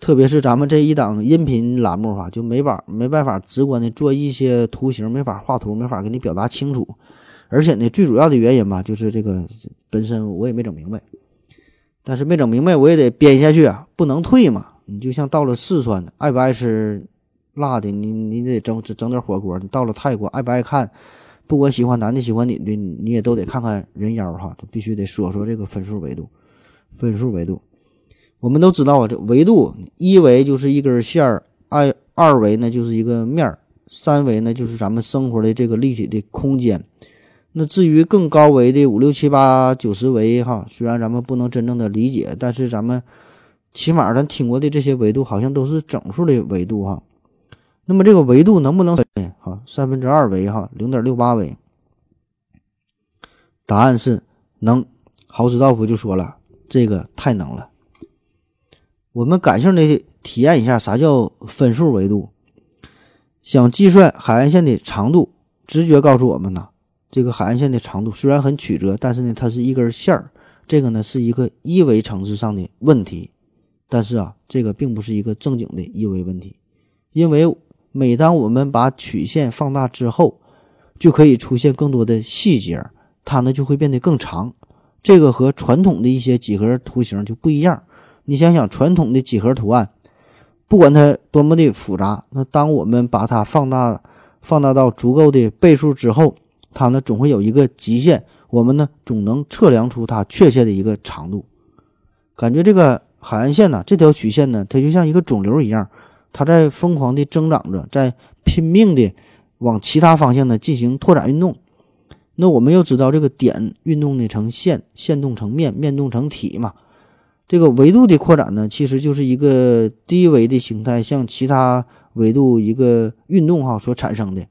特别是咱们这一档音频栏目哈，就没法没办法直观的做一些图形，没法画图，没法给你表达清楚。而且呢，最主要的原因吧，就是这个本身我也没整明白，但是没整明白我也得编下去啊，不能退嘛。你就像到了四川，爱不爱吃辣的，你你得整整点火锅。你到了泰国，爱不爱看，不管喜欢男的喜欢女的，你也都得看看人妖哈，必须得说说这个分数维度，分数维度。我们都知道啊，这维度一维就是一根线儿，二二维呢就是一个面儿，三维呢就是咱们生活的这个立体的空间。那至于更高维的五六七八九十维哈，虽然咱们不能真正的理解，但是咱们起码咱听过的这些维度好像都是整数的维度哈。那么这个维度能不能分哈？三分之二维哈，零点六八维。答案是能。豪斯道夫就说了，这个太能了。我们感性的体验一下啥叫分数维度。想计算海岸线的长度，直觉告诉我们呢，这个海岸线的长度虽然很曲折，但是呢，它是一根线儿。这个呢是一个一维层次上的问题，但是啊，这个并不是一个正经的一维问题，因为每当我们把曲线放大之后，就可以出现更多的细节，它呢就会变得更长。这个和传统的一些几何图形就不一样。你想想，传统的几何图案，不管它多么的复杂，那当我们把它放大、放大到足够的倍数之后，它呢总会有一个极限，我们呢总能测量出它确切的一个长度。感觉这个海岸线呢，这条曲线呢，它就像一个肿瘤一样，它在疯狂的增长着，在拼命的往其他方向呢进行拓展运动。那我们又知道，这个点运动呢成线，线动成面，面动成体嘛。这个维度的扩展呢，其实就是一个低维的形态向其他维度一个运动哈所产生的。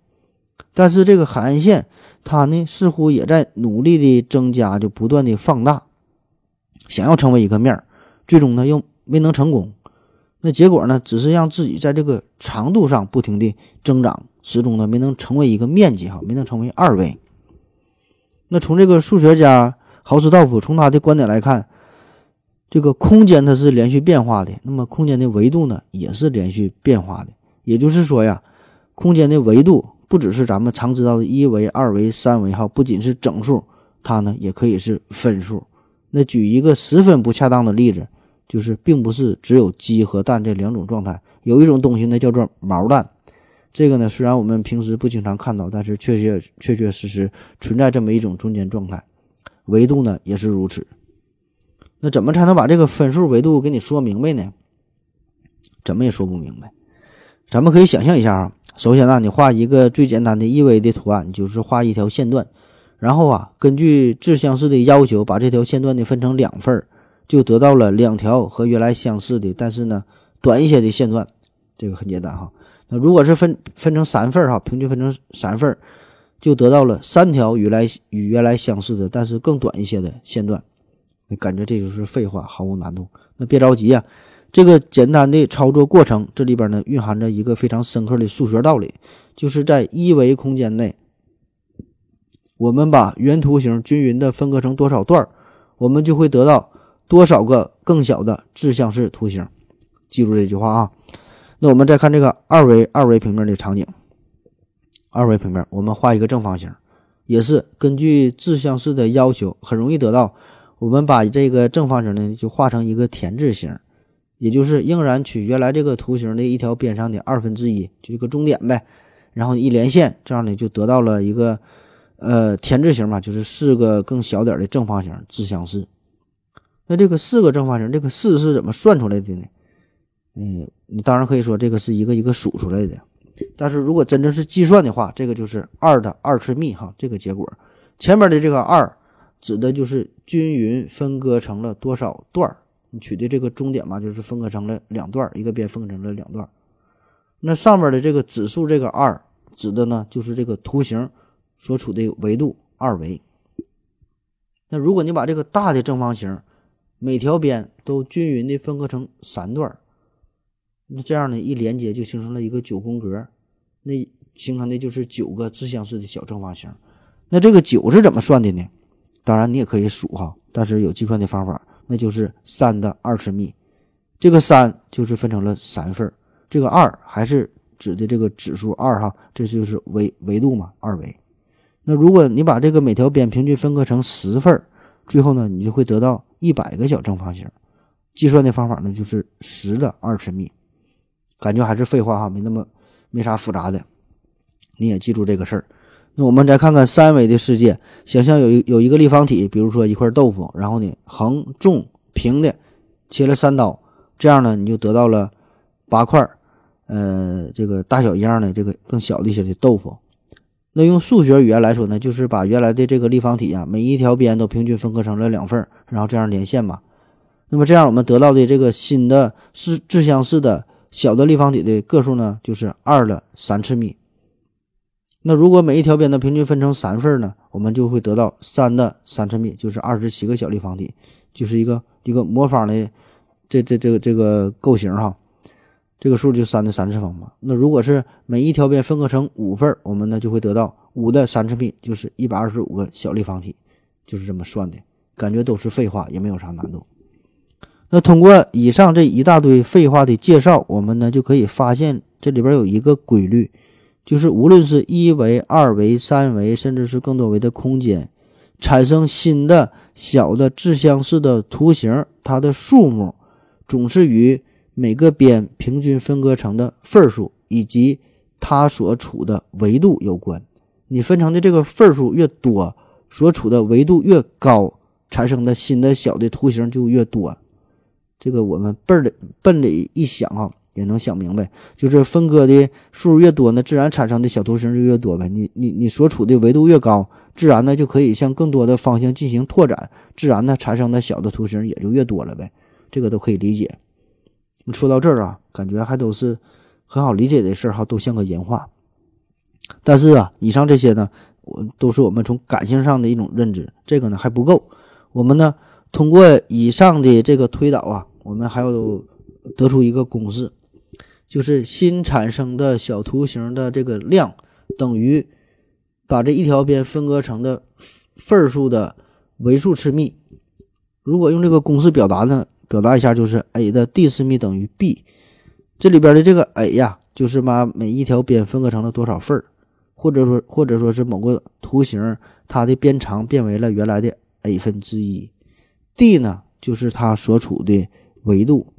但是这个海岸线它呢似乎也在努力的增加，就不断的放大，想要成为一个面儿，最终呢又没能成功。那结果呢，只是让自己在这个长度上不停的增长，始终呢没能成为一个面积哈，没能成为二维。那从这个数学家豪斯道夫从他的观点来看。这个空间它是连续变化的，那么空间的维度呢也是连续变化的。也就是说呀，空间的维度不只是咱们常知道的一维、二维、三维哈，不仅是整数，它呢也可以是分数。那举一个十分不恰当的例子，就是并不是只有鸡和蛋这两种状态，有一种东西呢叫做毛蛋。这个呢虽然我们平时不经常看到，但是确确确确实实存在这么一种中间状态，维度呢也是如此。那怎么才能把这个分数维度给你说明白呢？怎么也说不明白。咱们可以想象一下啊，首先呢，你画一个最简单的一维的图案，就是画一条线段，然后啊，根据自相似的要求，把这条线段呢分成两份儿，就得到了两条和原来相似的，但是呢短一些的线段。这个很简单哈。那如果是分分成三份儿哈，平均分成三份儿，就得到了三条与来与原来相似的，但是更短一些的线段。你感觉这就是废话，毫无难度。那别着急呀，这个简单的操作过程，这里边呢蕴含着一个非常深刻的数学道理，就是在一维空间内，我们把原图形均匀的分割成多少段，我们就会得到多少个更小的自相似图形。记住这句话啊。那我们再看这个二维二维平面的场景，二维平面我们画一个正方形，也是根据自相似的要求，很容易得到。我们把这个正方形呢，就画成一个田字形，也就是仍然取原来这个图形的一条边上的二分之一，就一个中点呗，然后一连线，这样呢就得到了一个呃田字形嘛，就是四个更小点的正方形自相似。那这个四个正方形，这个四是怎么算出来的呢？嗯，你当然可以说这个是一个一个数出来的，但是如果真正是计算的话，这个就是二的二次幂哈，这个结果前面的这个二。指的就是均匀分割成了多少段儿？你取的这个终点嘛，就是分割成了两段，一个边分割成了两段。那上面的这个指数这个二，指的呢就是这个图形所处的维度二维。那如果你把这个大的正方形每条边都均匀的分割成三段，那这样呢一连接就形成了一个九宫格，那形成的就是九个自相似的小正方形。那这个九是怎么算的呢？当然，你也可以数哈，但是有计算的方法，那就是三的二次幂。这个三就是分成了三份儿，这个二还是指的这个指数二哈，这就是维维度嘛，二维。那如果你把这个每条边平均分割成十份儿，最后呢，你就会得到一百个小正方形。计算的方法呢，就是十的二次幂。感觉还是废话哈，没那么没啥复杂的，你也记住这个事儿。那我们再看看三维的世界，想象有一有一个立方体，比如说一块豆腐，然后呢横纵平的切了三刀，这样呢你就得到了八块，呃，这个大小一样的这个更小一些的豆腐。那用数学语言来说呢，就是把原来的这个立方体啊，每一条边都平均分割成了两份，然后这样连线嘛。那么这样我们得到的这个新的是自相似的。小的立方体的个数呢，就是二的三次幂。那如果每一条边的平均分成三份呢，我们就会得到三的三次幂，就是二十七个小立方体，就是一个一个魔方的这这这个这个构型哈。这个数就三的三次方嘛。那如果是每一条边分割成五份，我们呢就会得到五的三次幂，就是一百二十五个小立方体，就是这么算的。感觉都是废话，也没有啥难度。那通过以上这一大堆废话的介绍，我们呢就可以发现这里边有一个规律，就是无论是一维、二维、三维，甚至是更多维的空间，产生新的小的自相似的图形，它的数目总是与每个边平均分割成的份数以及它所处的维度有关。你分成的这个份数越多，所处的维度越高，产生的新的小的图形就越多。这个我们笨的笨的一想啊，也能想明白，就是分割的数越多呢，自然产生的小图形就越多呗。你你你所处的维度越高，自然呢就可以向更多的方向进行拓展，自然呢产生的小的图形也就越多了呗。这个都可以理解。说到这儿啊，感觉还都是很好理解的事儿哈，都像个人话。但是啊，以上这些呢，我都是我们从感性上的一种认知，这个呢还不够。我们呢通过以上的这个推导啊。我们还要得出一个公式，就是新产生的小图形的这个量等于把这一条边分割成的份数的维数次幂。如果用这个公式表达呢，表达一下就是 a 的 d 次幂等于 b。这里边的这个 a 呀，就是把每一条边分割成了多少份儿，或者说或者说是某个图形它的边长变为了原来的 a 分之一。d 呢，就是它所处的。维度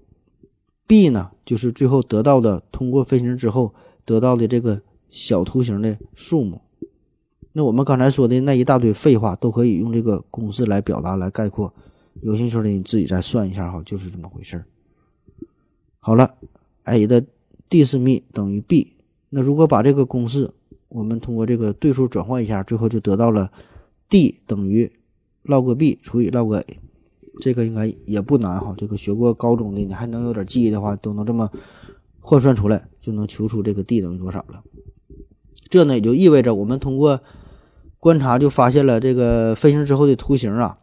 ，b 呢，就是最后得到的，通过分形之后得到的这个小图形的数目。那我们刚才说的那一大堆废话，都可以用这个公式来表达、来概括。有兴趣的你自己再算一下哈，就是这么回事儿。好了，a 的 d 次幂等于 b。那如果把这个公式我们通过这个对数转换一下，最后就得到了 d 等于 log b 除以 log a。这个应该也不难哈，这个学过高中的你还能有点记忆的话，都能这么换算出来，就能求出这个 d 等于多少了。这呢也就意味着我们通过观察就发现了这个飞行之后的图形啊，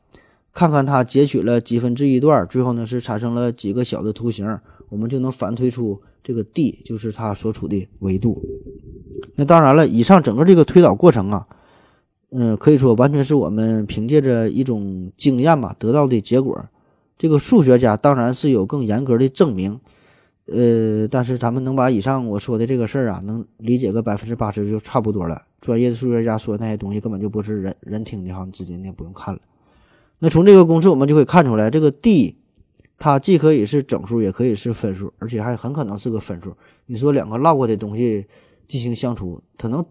看看它截取了几分之一段，最后呢是产生了几个小的图形，我们就能反推出这个 d 就是它所处的维度。那当然了，以上整个这个推导过程啊。嗯，可以说完全是我们凭借着一种经验吧得到的结果。这个数学家当然是有更严格的证明，呃，但是咱们能把以上我说的这个事儿啊，能理解个百分之八十就差不多了。专业的数学家说那些东西根本就不是人人听的哈，你直接也不用看了。那从这个公式我们就可以看出来，这个 d 它既可以是整数，也可以是分数，而且还很可能是个分数。你说两个落过的东西进行相除，它能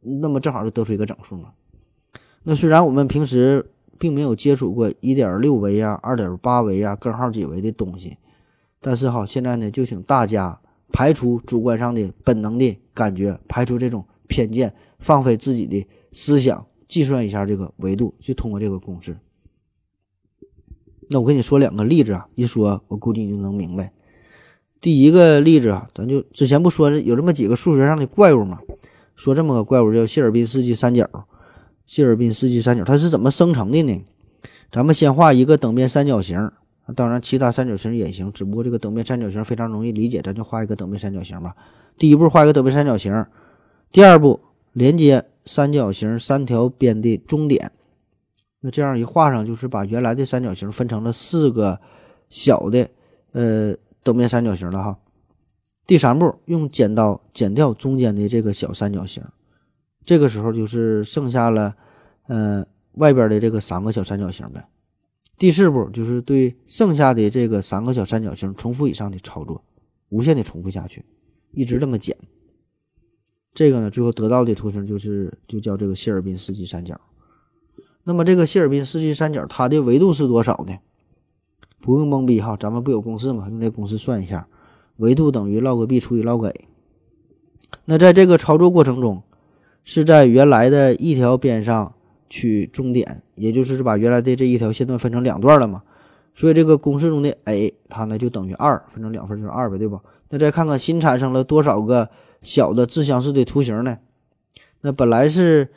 那么正好就得出一个整数吗？那虽然我们平时并没有接触过一点六维呀、二点八维呀、根号几维的东西，但是哈，现在呢，就请大家排除主观上的本能的感觉，排除这种偏见，放飞自己的思想，计算一下这个维度，就通过这个公式。那我跟你说两个例子啊，一说我估计你就能明白。第一个例子啊，咱就之前不说有这么几个数学上的怪物嘛，说这么个怪物叫谢尔宾斯基三角。谢尔宾斯基三角它是怎么生成的呢？咱们先画一个等边三角形，当然其他三角形也行，只不过这个等边三角形非常容易理解，咱就画一个等边三角形吧。第一步画一个等边三角形，第二步连接三角形三条边的中点。那这样一画上，就是把原来的三角形分成了四个小的，呃，等边三角形了哈。第三步，用剪刀剪掉中间的这个小三角形，这个时候就是剩下了，呃，外边的这个三个小三角形呗。第四步就是对剩下的这个三个小三角形重复以上的操作，无限的重复下去，一直这么剪。这个呢，最后得到的图形就是就叫这个谢尔宾斯基三角。那么这个谢尔宾斯基三角它的维度是多少呢？不用懵逼哈，咱们不有公式吗？用这公式算一下，维度等于 log b 除以 log a。那在这个操作过程中，是在原来的一条边上。取中点，也就是把原来的这一条线段分成两段了嘛，所以这个公式中的 a 它呢就等于二，分成两份就是二呗，对不？那再看看新产生了多少个小的自相似的图形呢？那本来是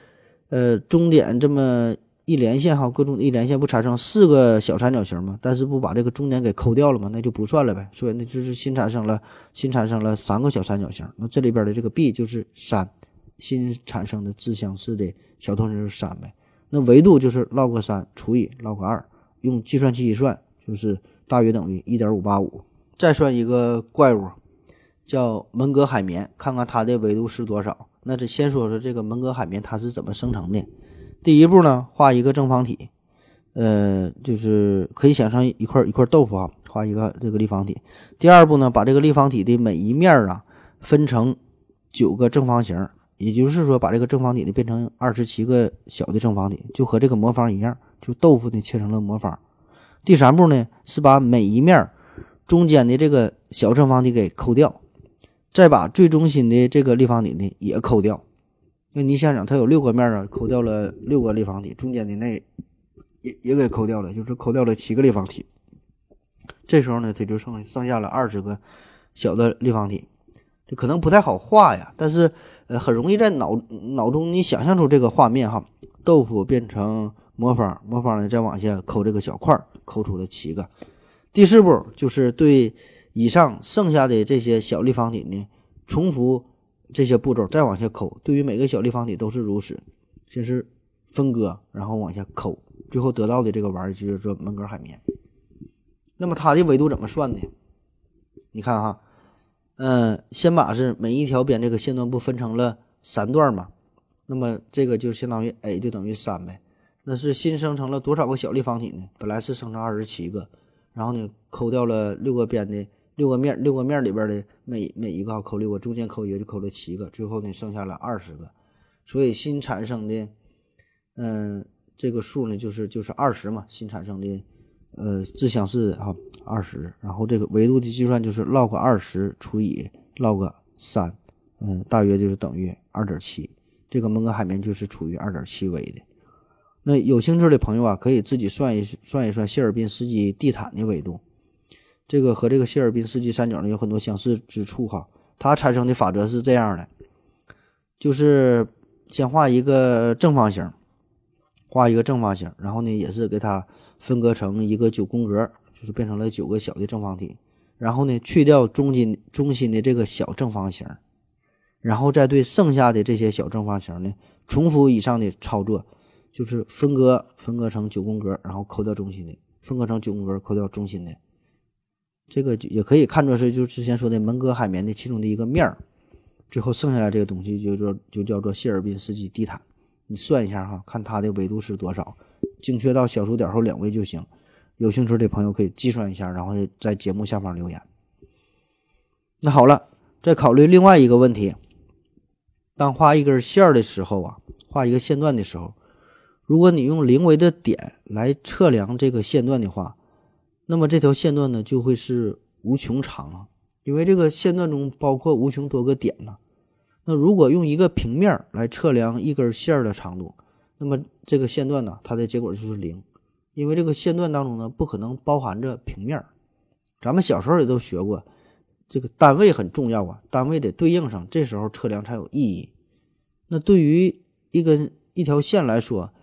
呃中点这么一连线哈，各种一连线不产生四个小三角形吗？但是不把这个中点给抠掉了吗？那就不算了呗。所以那就是新产生了新产生了三个小三角形，那这里边的这个 b 就是三，新产生的自相似的小图形是三呗。那维度就是 log 三除以 log 二，用计算器一算就是大约等于一点五八五。再算一个怪物，叫门格海绵，看看它的维度是多少。那这先说说这个门格海绵它是怎么生成的。第一步呢，画一个正方体，呃，就是可以想象一块一块豆腐啊，画一个这个立方体。第二步呢，把这个立方体的每一面啊分成九个正方形。也就是说，把这个正方体呢变成二十七个小的正方体，就和这个魔方一样，就豆腐呢切成了魔方。第三步呢是把每一面中间的这个小正方体给抠掉，再把最中心的这个立方体呢也抠掉。那你想想，它有六个面啊，抠掉了六个立方体，中间的那也也给抠掉了，就是抠掉了七个立方体。这时候呢，它就剩剩下了二十个小的立方体。这可能不太好画呀，但是呃很容易在脑脑中你想象出这个画面哈，豆腐变成魔方，魔方呢再往下抠这个小块，抠出了七个。第四步就是对以上剩下的这些小立方体呢重复这些步骤，再往下抠。对于每个小立方体都是如此，先是分割，然后往下抠，最后得到的这个玩意儿就是说门格海绵。那么它的维度怎么算呢？你看哈。嗯，先把是每一条边这个线段不分成了三段嘛，那么这个就相当于 a 就等于三呗。那是新生成了多少个小立方体呢？本来是生成二十七个，然后呢抠掉了六个边的六个面，六个面里边的每每一个抠六个，中间抠一个就抠了七个，最后呢剩下了二十个。所以新产生的，嗯，这个数呢就是就是二十嘛，新产生的。呃，自相似的哈，二十，然后这个维度的计算就是 log 二十除以 log 三，嗯，大约就是等于二点七。这个蒙哥海绵就是处于二点七维的。那有兴趣的朋友啊，可以自己算一算一算谢尔宾斯基地毯的维度。这个和这个谢尔宾斯基三角呢有很多相似之处哈。它产生的法则是这样的，就是先画一个正方形。画一个正方形，然后呢，也是给它分割成一个九宫格，就是变成了九个小的正方体。然后呢，去掉中心中心的这个小正方形，然后再对剩下的这些小正方形呢，重复以上的操作，就是分割分割成九宫格，然后抠掉中心的，分割成九宫格，抠掉中心的。这个也可以看作是就之前说的门格海绵的其中的一个面儿。最后剩下来这个东西就叫就叫做谢尔宾斯基地毯。你算一下哈，看它的维度是多少，精确到小数点后两位就行。有兴趣的朋友可以计算一下，然后在节目下方留言。那好了，再考虑另外一个问题：当画一根线的时候啊，画一个线段的时候，如果你用零维的点来测量这个线段的话，那么这条线段呢就会是无穷长啊，因为这个线段中包括无穷多个点呢。那如果用一个平面来测量一根线的长度，那么这个线段呢，它的结果就是零，因为这个线段当中呢不可能包含着平面。咱们小时候也都学过，这个单位很重要啊，单位得对应上，这时候测量才有意义。那对于一根一条线来说，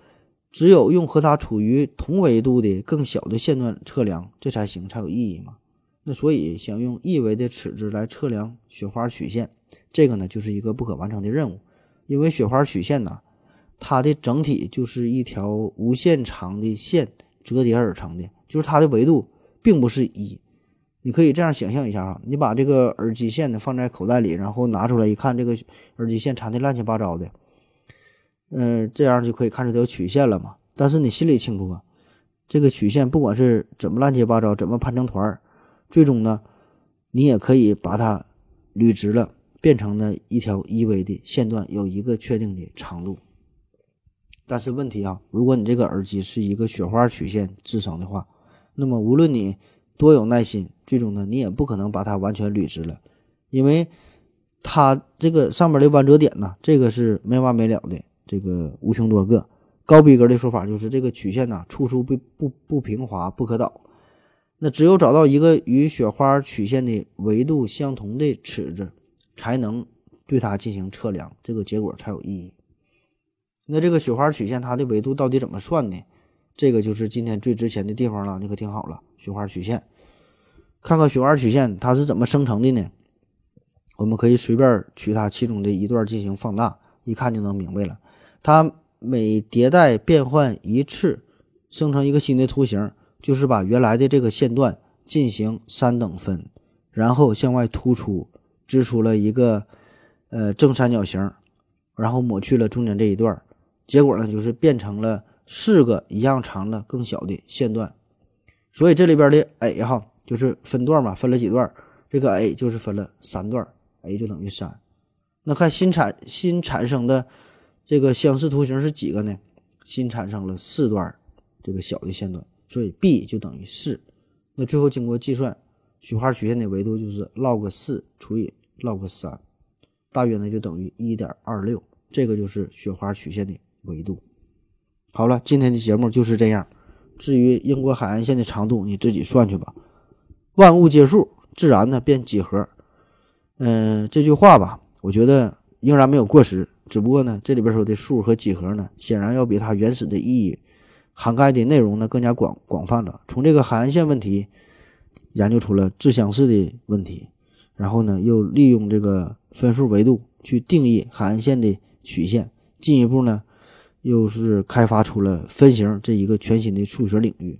只有用和它处于同维度的更小的线段测量，这才行，才有意义嘛。那所以想用一维的尺子来测量雪花曲线，这个呢就是一个不可完成的任务，因为雪花曲线呢，它的整体就是一条无限长的线折叠而成的，就是它的维度并不是一，你可以这样想象一下哈，你把这个耳机线呢放在口袋里，然后拿出来一看，这个耳机线缠的乱七八糟的，嗯，这样就可以看出它有曲线了嘛。但是你心里清楚啊，这个曲线不管是怎么乱七八糟，怎么盘成团，最终呢，你也可以把它捋直了，变成了一条一维的线段，有一个确定的长度。但是问题啊，如果你这个耳机是一个雪花曲线制成的话，那么无论你多有耐心，最终呢，你也不可能把它完全捋直了，因为它这个上面的弯折点呢，这个是没完没了的，这个无穷多个。高逼格的说法就是这个曲线呐，处处不不不平滑，不可导。那只有找到一个与雪花曲线的维度相同的尺子，才能对它进行测量，这个结果才有意义。那这个雪花曲线它的维度到底怎么算呢？这个就是今天最值钱的地方了，你可听好了，雪花曲线。看看雪花曲线它是怎么生成的呢？我们可以随便取它其中的一段进行放大，一看就能明白了。它每迭代变换一次，生成一个新的图形，就是把原来的这个线段进行三等分，然后向外突出，织出了一个呃正三角形，然后抹去了中间这一段，结果呢就是变成了四个一样长的更小的线段。所以这里边的 a 哈就是分段嘛，分了几段，这个 a 就是分了三段，a 就等于三。那看新产新产生的。这个相似图形是几个呢？新产生了四段这个小的线段，所以 b 就等于四。那最后经过计算，雪花曲线的维度就是 log 四除以 log 三，大约呢就等于一点二六。这个就是雪花曲线的维度。好了，今天的节目就是这样。至于英国海岸线的长度，你自己算去吧。万物皆数，自然呢变几何。嗯，这句话吧，我觉得仍然没有过时。只不过呢，这里边说的数和几何呢，显然要比它原始的意义涵盖的内容呢更加广广泛了。从这个海岸线问题研究出了自相似的问题，然后呢，又利用这个分数维度去定义海岸线的曲线，进一步呢，又是开发出了分形这一个全新的数学领域。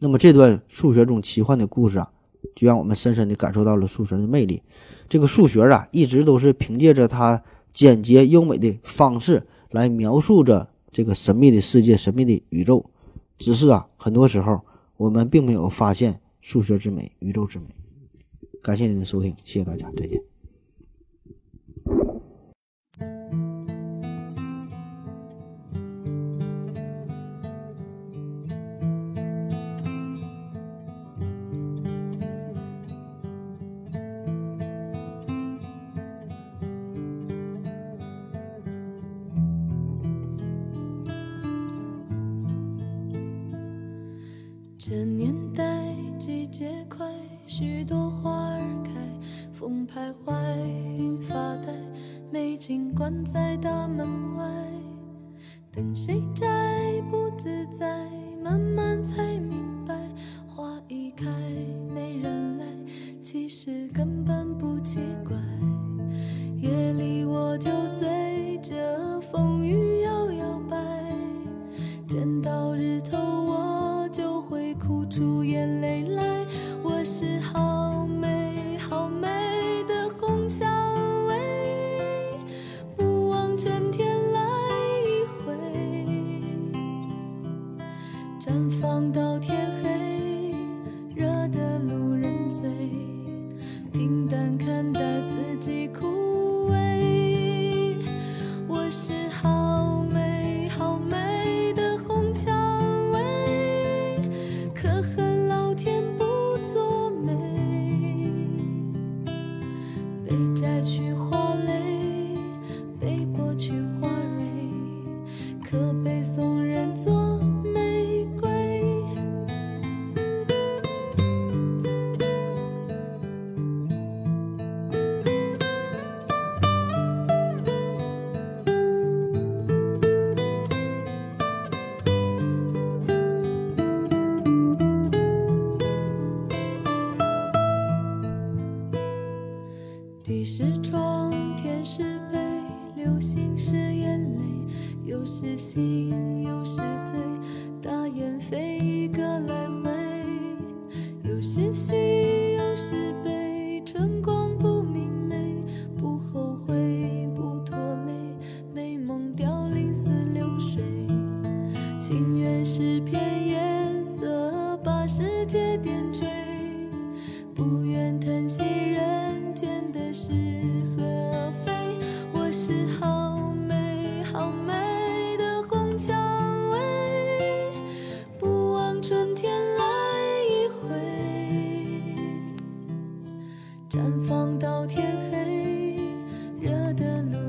那么这段数学中奇幻的故事啊，就让我们深深地感受到了数学的魅力。这个数学啊，一直都是凭借着它。简洁优美的方式来描述着这个神秘的世界、神秘的宇宙。只是啊，很多时候我们并没有发现数学之美、宇宙之美。感谢您的收听，谢谢大家，再见。累了绽放到天黑，热的路。